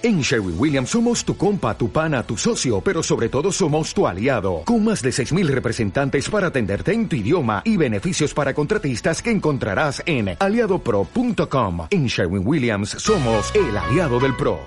En Sherwin Williams somos tu compa, tu pana, tu socio, pero sobre todo somos tu aliado, con más de 6.000 representantes para atenderte en tu idioma y beneficios para contratistas que encontrarás en aliadopro.com. En Sherwin Williams somos el aliado del PRO.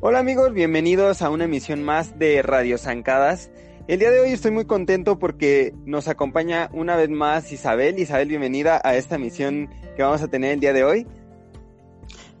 Hola amigos, bienvenidos a una emisión más de Radio Zancadas. El día de hoy estoy muy contento porque nos acompaña una vez más Isabel. Isabel, bienvenida a esta misión que vamos a tener el día de hoy.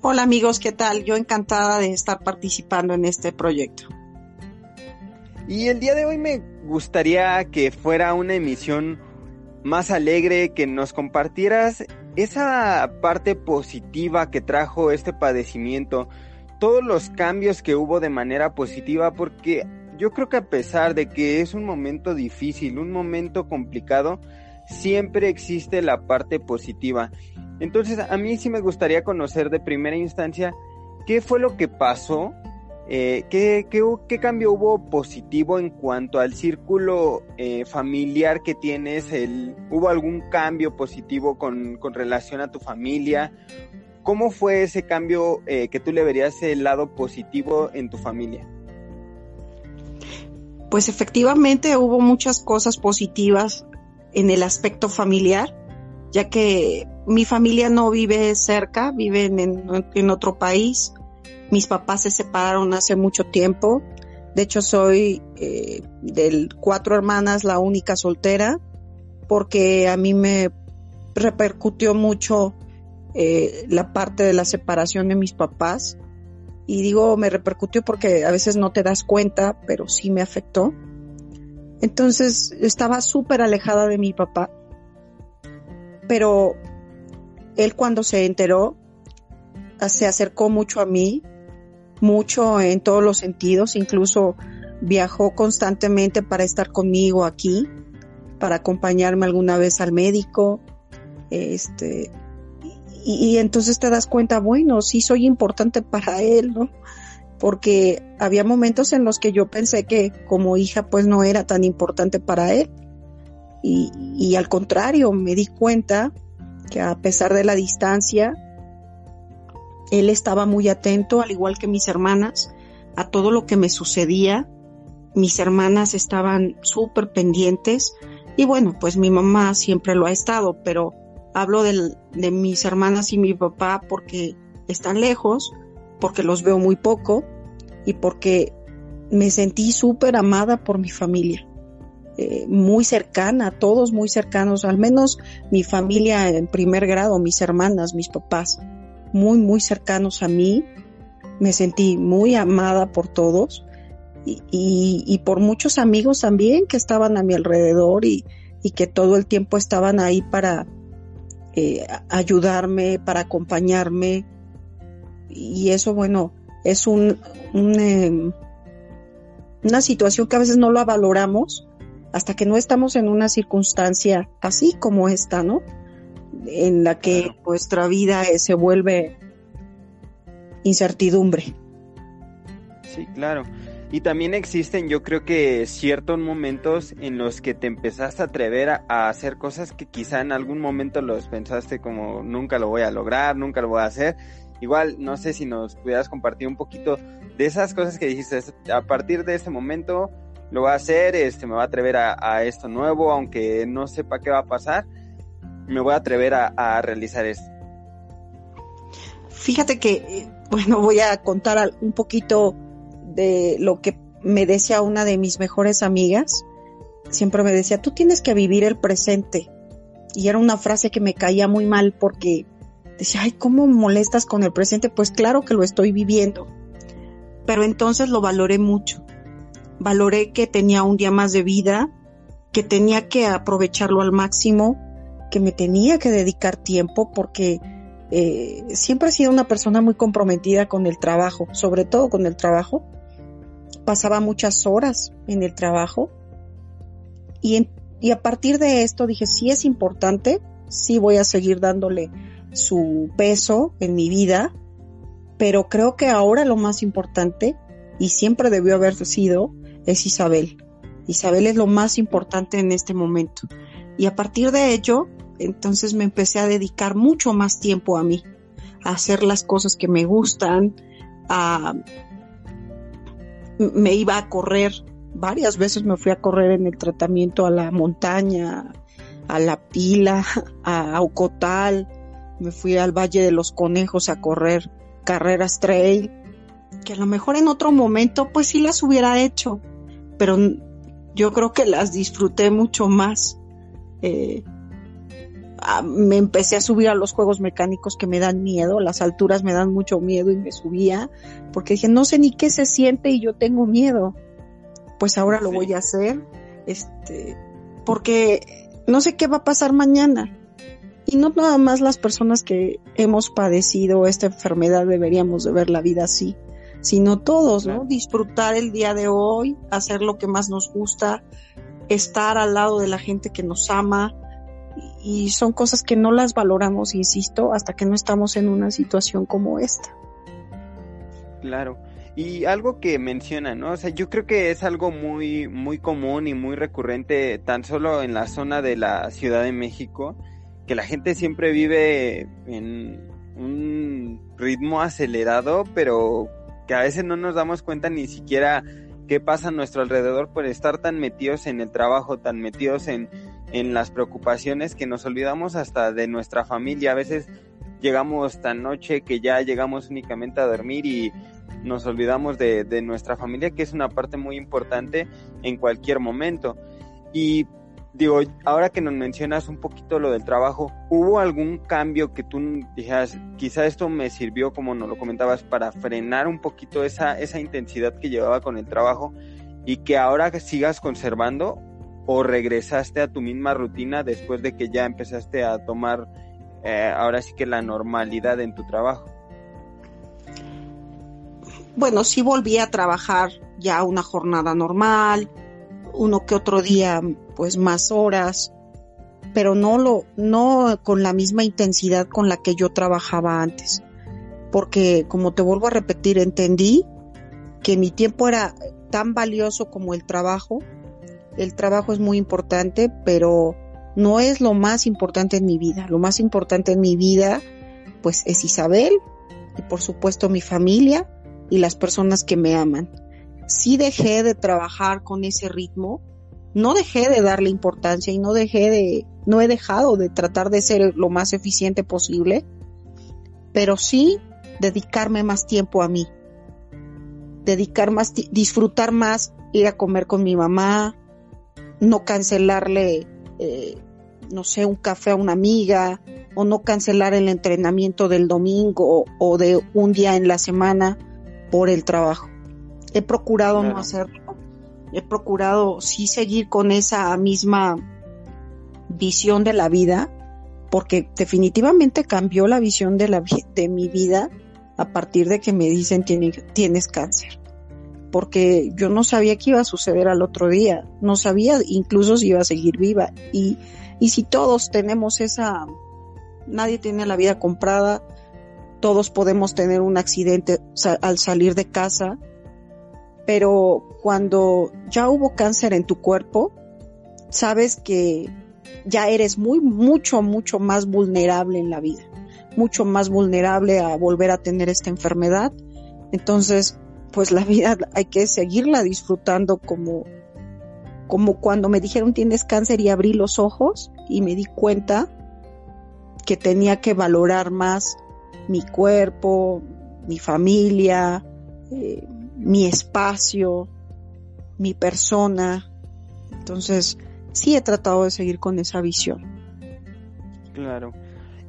Hola amigos, ¿qué tal? Yo encantada de estar participando en este proyecto. Y el día de hoy me gustaría que fuera una emisión más alegre, que nos compartieras esa parte positiva que trajo este padecimiento, todos los cambios que hubo de manera positiva, porque yo creo que a pesar de que es un momento difícil, un momento complicado, siempre existe la parte positiva. Entonces, a mí sí me gustaría conocer de primera instancia qué fue lo que pasó, eh, qué, cambio hubo positivo en cuanto al círculo eh, familiar que tienes, hubo algún cambio positivo con, con relación a tu familia. ¿Cómo fue ese cambio eh, que tú le verías el lado positivo en tu familia? Pues efectivamente hubo muchas cosas positivas en el aspecto familiar, ya que mi familia no vive cerca, viven en, otro país. Mis papás se separaron hace mucho tiempo. De hecho, soy eh, de cuatro hermanas la única soltera, porque a mí me repercutió mucho eh, la parte de la separación de mis papás. Y digo, me repercutió porque a veces no te das cuenta, pero sí me afectó. Entonces estaba súper alejada de mi papá. Pero él cuando se enteró, se acercó mucho a mí, mucho en todos los sentidos, incluso viajó constantemente para estar conmigo aquí, para acompañarme alguna vez al médico, este, y, entonces te das cuenta, bueno, sí soy importante para él, ¿no? Porque había momentos en los que yo pensé que como hija pues no era tan importante para él. Y, y al contrario, me di cuenta que a pesar de la distancia, él estaba muy atento, al igual que mis hermanas, a todo lo que me sucedía. Mis hermanas estaban súper pendientes y bueno, pues mi mamá siempre lo ha estado, pero Hablo de mis hermanas y mi papá porque están lejos, porque los veo muy poco y porque me sentí súper amada por mi familia. Eh, muy cercana, todos muy cercanos, al menos mi familia en primer grado, mis hermanas, mis papás, muy, muy cercanos a mí. Me sentí muy amada por todos y, por muchos amigos también que estaban a mi alrededor y que todo el tiempo estaban ahí para, eh, ayudarme, para acompañarme. Y eso, bueno, es un, em, una situación que a veces no la valoramos hasta que no estamos en una circunstancia así como esta, ¿no? En la que nuestra vida eh, se vuelve incertidumbre. Sí, claro. Y también existen, yo creo que ciertos momentos en los que te empezaste a atrever a, hacer cosas que quizá en algún momento los pensaste como nunca lo voy a lograr, nunca lo voy a hacer. Igual, no sé si nos pudieras compartir un poquito de esas cosas que dijiste, a partir de este momento lo voy a hacer, este, me voy a atrever a, esto nuevo, aunque no sepa qué va a pasar, me voy a atrever a, a realizar esto. Fíjate que, eh, bueno, voy a contar un poquito de lo que me decía una de mis mejores amigas. Siempre me decía, tú tienes que vivir el presente. Y era una frase que me caía muy mal porque decía, ay, ¿cómo molestas con el presente? Pues claro que lo estoy viviendo. Pero entonces lo valoré mucho. Valoré que tenía un día más de vida, que tenía que aprovecharlo al máximo, que me tenía que dedicar tiempo porque eh, siempre he sido una persona muy comprometida con el trabajo, sobre todo con el trabajo pasaba muchas horas en el trabajo y, y a partir de esto dije, sí es importante, sí voy a seguir dándole su peso en mi vida, pero creo que ahora lo más importante, y siempre debió haber sido, es Isabel. Isabel es lo más importante en este momento. Y a partir de ello, entonces me empecé a dedicar mucho más tiempo a mí, a hacer las cosas que me gustan, a me iba a correr, varias veces me fui a correr en el tratamiento a la montaña, a la pila, a Aucotal, me fui al Valle de los Conejos a correr carreras trail, que a lo mejor en otro momento pues sí las hubiera hecho, pero yo creo que las disfruté mucho más. Eh, me empecé a subir a los juegos mecánicos que me dan miedo, las alturas me dan mucho miedo y me subía porque dije, no sé ni qué se siente y yo tengo miedo. Pues ahora lo voy a hacer, este, porque no sé qué va a pasar mañana. Y no nada más las personas que hemos padecido esta enfermedad deberíamos de ver la vida así, sino todos, ¿no? Disfrutar el día de hoy, hacer lo que más nos gusta, estar al lado de la gente que nos ama, y son cosas que no las valoramos, insisto, hasta que no estamos en una situación como esta. Claro. Y algo que menciona, ¿no? O sea, yo creo que es algo muy, muy común y muy recurrente tan solo en la zona de la Ciudad de México, que la gente siempre vive en un ritmo acelerado, pero que a veces no nos damos cuenta ni siquiera qué pasa a nuestro alrededor por estar tan metidos en el trabajo, tan metidos en, en las preocupaciones que nos olvidamos hasta de nuestra familia. A veces llegamos tan noche que ya llegamos únicamente a dormir y nos olvidamos de, de nuestra familia, que es una parte muy importante en cualquier momento. Y digo, ahora que nos mencionas un poquito lo del trabajo, ¿hubo algún cambio que tú dijeras, quizá esto me sirvió, como nos lo comentabas, para frenar un poquito esa, esa intensidad que llevaba con el trabajo y que ahora sigas conservando o regresaste a tu misma rutina después de que ya empezaste a tomar eh, ahora sí que la normalidad en tu trabajo? Bueno, sí volví a trabajar ya una jornada normal, uno que otro día pues más horas, pero no lo no con la misma intensidad con la que yo trabajaba antes. Porque como te vuelvo a repetir, entendí que mi tiempo era tan valioso como el trabajo el trabajo es muy importante, pero no es lo más importante en mi vida. Lo más importante en mi vida, pues, es Isabel y por supuesto mi familia y las personas que me aman. Sí dejé de trabajar con ese ritmo, no dejé de darle importancia y no dejé de, no he dejado de tratar de ser lo más eficiente posible, pero sí dedicarme más tiempo a mí, dedicar más, disfrutar más ir a comer con mi mamá, no cancelarle, eh, no sé, un café a una amiga o no cancelar el entrenamiento del domingo o, de un día en la semana por el trabajo. He procurado no hacerlo. He procurado sí seguir con esa misma visión de la vida porque definitivamente cambió la visión de, la, de mi vida a partir de que me dicen tienes cáncer porque yo no sabía qué iba a suceder al otro día, no sabía incluso si iba a seguir viva. Y, y si todos tenemos esa, nadie tiene la vida comprada, todos podemos tener un accidente al salir de casa, pero cuando ya hubo cáncer en tu cuerpo, sabes que ya eres muy, mucho, mucho más vulnerable en la vida, mucho más vulnerable a volver a tener esta enfermedad. Entonces, pues la vida hay que seguirla disfrutando como, como cuando me dijeron tienes cáncer y abrí los ojos y me di cuenta que tenía que valorar más mi cuerpo, mi familia, eh, mi espacio, mi persona. Entonces, sí he tratado de seguir con esa visión. Claro.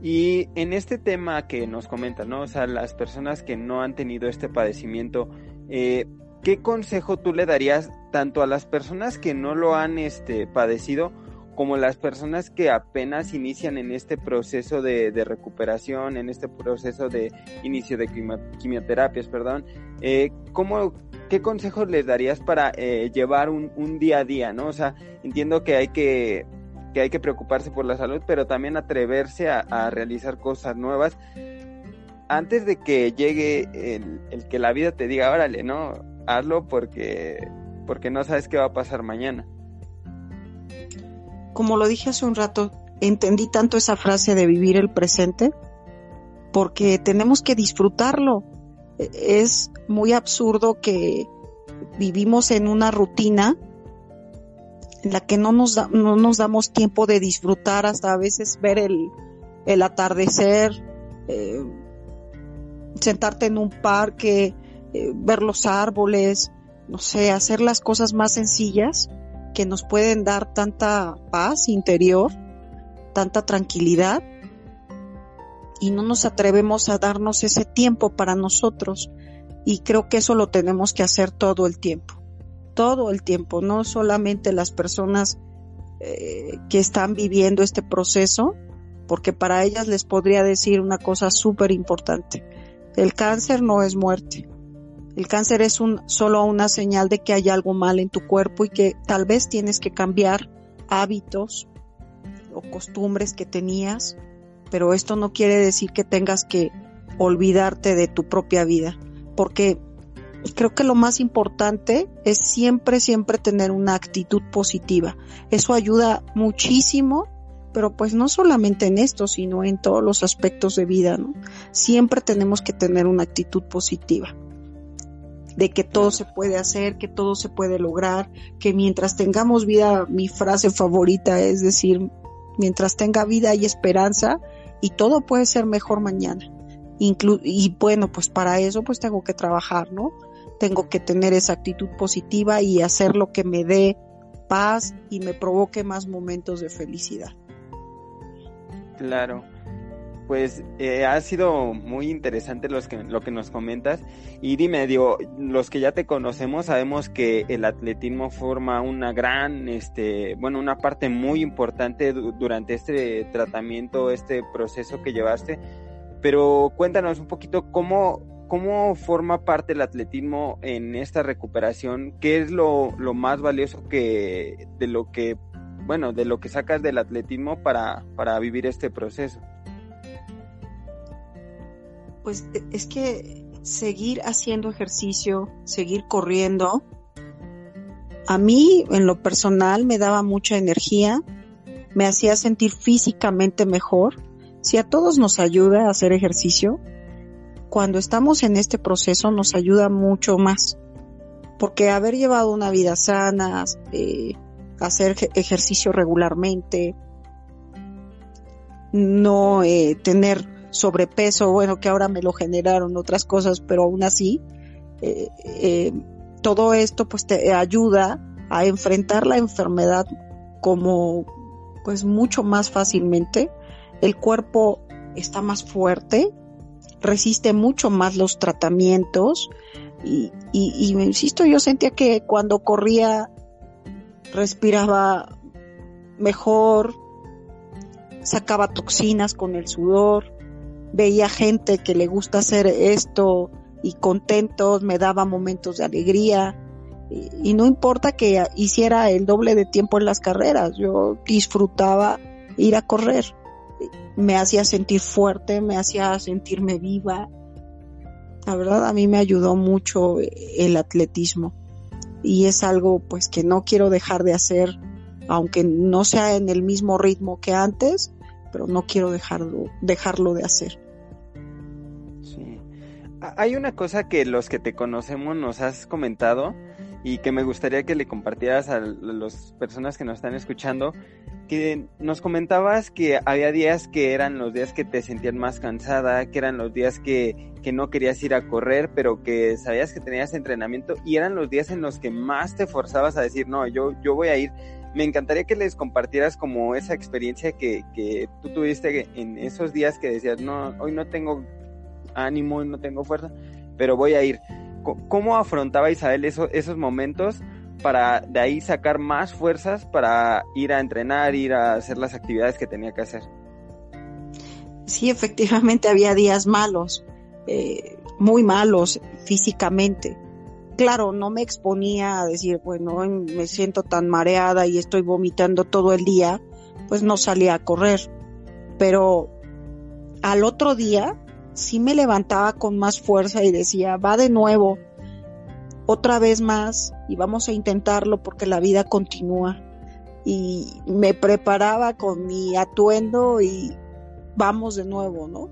Y en este tema que nos comentan, ¿no? O sea, las personas que no han tenido este padecimiento, eh, ¿qué consejo tú le darías tanto a las personas que no lo han este, padecido como las personas que apenas inician en este proceso de, recuperación, en este proceso de inicio de quimioterapias, perdón? Eh, ¿cómo, ¿Qué consejos les darías para eh, llevar un, un día a día, no? O sea, entiendo que hay que que hay que preocuparse por la salud, pero también atreverse a, realizar cosas nuevas antes de que llegue el, que la vida te diga, órale, no, hazlo porque, porque no sabes qué va a pasar mañana. Como lo dije hace un rato, entendí tanto esa frase de vivir el presente porque tenemos que disfrutarlo. Es muy absurdo que vivimos en una rutina en la que no nos, no nos damos tiempo de disfrutar hasta a veces ver el, el atardecer, eh, sentarte en un parque, eh, ver los árboles, no sé, hacer las cosas más sencillas que nos pueden dar tanta paz interior, tanta tranquilidad y no nos atrevemos a darnos ese tiempo para nosotros y creo que eso lo tenemos que hacer todo el tiempo, todo el tiempo, no solamente las personas eh, que están viviendo este proceso, porque para ellas les podría decir una cosa súper importante. El cáncer no es muerte. El cáncer es un, solo una señal de que hay algo mal en tu cuerpo y que tal vez tienes que cambiar hábitos o costumbres que tenías, pero esto no quiere decir que tengas que olvidarte de tu propia vida, porque creo que lo más importante es siempre, siempre tener una actitud positiva. Eso ayuda muchísimo pero pues no solamente en esto, sino en todos los aspectos de vida, ¿no? Siempre tenemos que tener una actitud positiva de que todo se puede hacer, que todo se puede lograr, que mientras tengamos vida, mi frase favorita es decir, mientras tenga vida hay esperanza y todo puede ser mejor mañana. y bueno, pues para eso pues tengo que trabajar, ¿no? Tengo que tener esa actitud positiva y hacer lo que me dé paz y me provoque más momentos de felicidad. Claro. Pues eh, ha sido muy interesante los que, lo que nos comentas. Y dime, digo, los que ya te conocemos sabemos que el atletismo forma una gran, este, bueno, una parte muy importante durante este tratamiento, este proceso que llevaste. Pero cuéntanos un poquito cómo, cómo forma parte el atletismo en esta recuperación. ¿Qué es lo, lo más valioso que, de lo que bueno, de lo que sacas del atletismo para, para vivir este proceso? Pues e, es que seguir haciendo ejercicio, seguir corriendo, a mí en lo personal me daba mucha energía, me hacía sentir físicamente mejor. Si a todos nos ayuda a hacer ejercicio, cuando estamos en este proceso nos ayuda mucho más. Porque haber llevado una vida sana, eh, hacer ejercicio regularmente, no eh, tener sobrepeso, bueno, que ahora me lo generaron otras cosas, pero aún así, eh, eh, todo esto pues te ayuda a enfrentar la enfermedad como pues mucho más fácilmente. El cuerpo está más fuerte, resiste mucho más los tratamientos y, y, y insisto, yo sentía que cuando corría respiraba mejor, sacaba toxinas con el sudor, veía gente que le gusta hacer esto y contentos, me daba momentos de alegría. Y, no importa que hiciera el doble de tiempo en las carreras, yo disfrutaba ir a correr, me hacía sentir fuerte, me hacía sentirme viva. La verdad a mí me ayudó mucho el atletismo y es algo pues que no quiero dejar de hacer, aunque no sea en el mismo ritmo que antes, pero no quiero dejarlo, dejarlo de hacer. Sí. Hay una cosa que los que te conocemos nos has comentado y que me gustaría que le compartieras a las personas que nos están escuchando, que nos comentabas que había días que eran los días que te sentían más cansada, que eran los días que, que no querías ir a correr, pero que sabías que tenías entrenamiento y eran los días en los que más te forzabas a decir, no, yo, yo voy a ir. Me encantaría que les compartieras como esa experiencia que, que tú tuviste en esos días que decías, no, hoy no tengo ánimo, no tengo fuerza, pero voy a ir. ¿Cómo afrontaba Isabel esos momentos para de ahí sacar más fuerzas para ir a entrenar, ir a hacer las actividades que tenía que hacer? Sí, efectivamente había días malos, eh, muy malos físicamente. Claro, no me exponía a decir, bueno, me siento tan mareada y estoy vomitando todo el día, pues no salía a correr. Pero al otro día sí me levantaba con más fuerza y decía, va de nuevo, otra vez más, y vamos a intentarlo porque la vida continúa. y me preparaba con mi atuendo y vamos de nuevo, ¿no?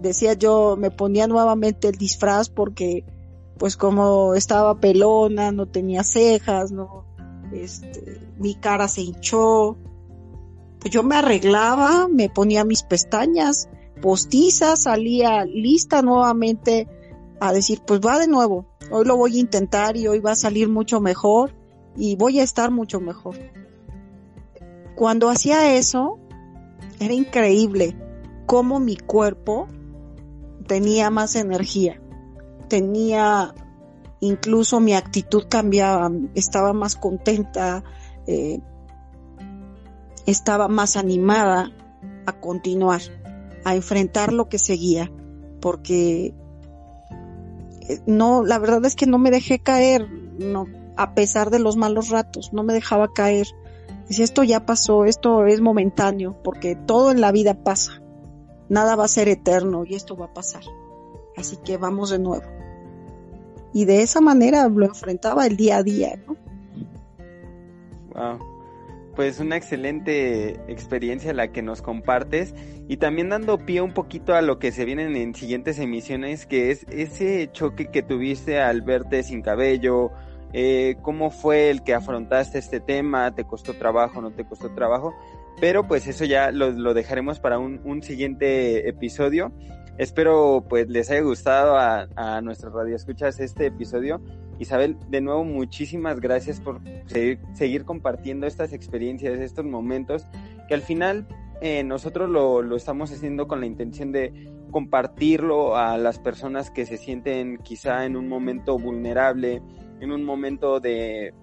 Decía yo, me ponía nuevamente el disfraz porque pues como estaba pelona, no tenía cejas, no, este, mi cara se hinchó, pues yo me arreglaba, me ponía mis pestañas postizas, salía lista nuevamente a decir, pues va de nuevo, hoy lo voy a intentar y hoy va a salir mucho mejor y voy a estar mucho mejor. Cuando hacía eso, era increíble cómo mi cuerpo tenía más energía, tenía incluso mi actitud cambiaba, estaba más contenta, eh, estaba más animada a continuar, a enfrentar lo que seguía, porque eh, no, la verdad es que no me dejé caer, no, a pesar de los malos ratos, no me dejaba caer. Decía, esto ya pasó, esto es momentáneo, porque todo en la vida pasa. Nada va a ser eterno y esto va a pasar. Así que vamos de nuevo. Y de esa manera lo enfrentaba el día a día, ¿no? Wow. Pues una excelente experiencia la que nos compartes y también dando pie un poquito a lo que se vienen en siguientes emisiones, que es ese choque que tuviste al verte sin cabello, eh, cómo fue el que afrontaste este tema, te costó trabajo, no te costó trabajo, pero pues eso ya lo, dejaremos para un, siguiente episodio. Espero pues les haya gustado a, a nuestros radioescuchas este episodio. Isabel, de nuevo muchísimas gracias por seguir, compartiendo estas experiencias, estos momentos, que al final eh, nosotros lo, lo estamos haciendo con la intención de compartirlo a las personas que se sienten quizá en un momento vulnerable, en un momento de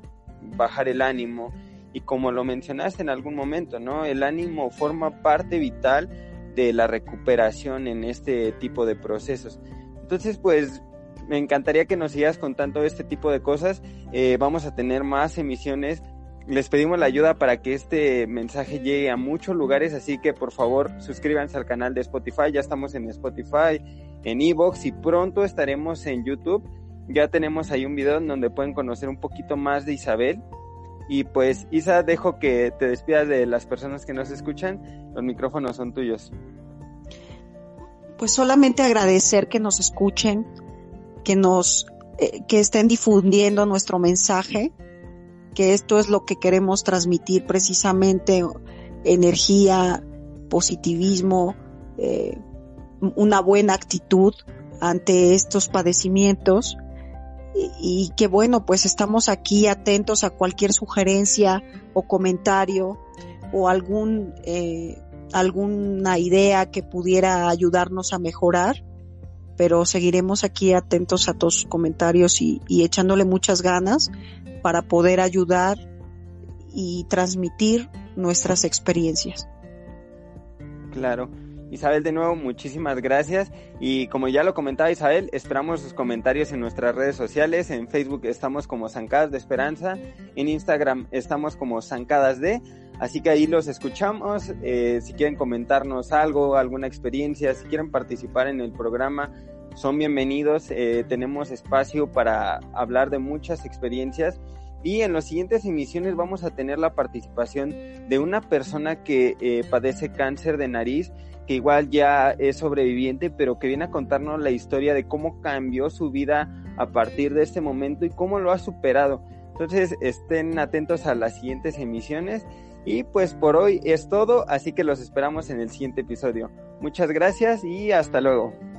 bajar el ánimo. Y como lo mencionaste en algún momento, ¿no? El ánimo forma parte vital de la recuperación en este tipo de procesos. Entonces, pues me encantaría que nos sigas contando este tipo de cosas. Eh, vamos a tener más emisiones. Les pedimos la ayuda para que este mensaje llegue a muchos lugares, así que por favor suscríbanse al canal de Spotify. Ya estamos en Spotify, en Evox y pronto estaremos en YouTube ya tenemos ahí un video donde pueden conocer un poquito más de Isabel. Y pues, Isa, dejo que te despidas de las personas que nos escuchan. Los micrófonos son tuyos. Pues solamente agradecer que nos escuchen, que nos, eh, que estén difundiendo nuestro mensaje, que esto es lo que queremos transmitir precisamente, energía, positivismo, eh, una buena actitud ante estos padecimientos y, que bueno, pues estamos aquí atentos a cualquier sugerencia o comentario o algún, eh, alguna idea que pudiera ayudarnos a mejorar, pero seguiremos aquí atentos a sus comentarios y, y echándole muchas ganas para poder ayudar y transmitir nuestras experiencias. Claro. Isabel, de nuevo, muchísimas gracias. Y como ya lo comentaba Isabel, esperamos sus comentarios en nuestras redes sociales. En Facebook estamos como Zancadas de Esperanza. En Instagram estamos como Zancadas de. Así que ahí los escuchamos. Eh, si quieren comentarnos algo, alguna experiencia, si quieren participar en el programa, son bienvenidos. Eh, tenemos espacio para hablar de muchas experiencias. Y en las siguientes emisiones vamos a tener la participación de una persona que eh, padece cáncer de nariz que igual ya es sobreviviente, pero que viene a contarnos la historia de cómo cambió su vida a partir de este momento y cómo lo ha superado. Entonces estén atentos a las siguientes emisiones y pues por hoy es todo, así que los esperamos en el siguiente episodio. Muchas gracias y hasta luego.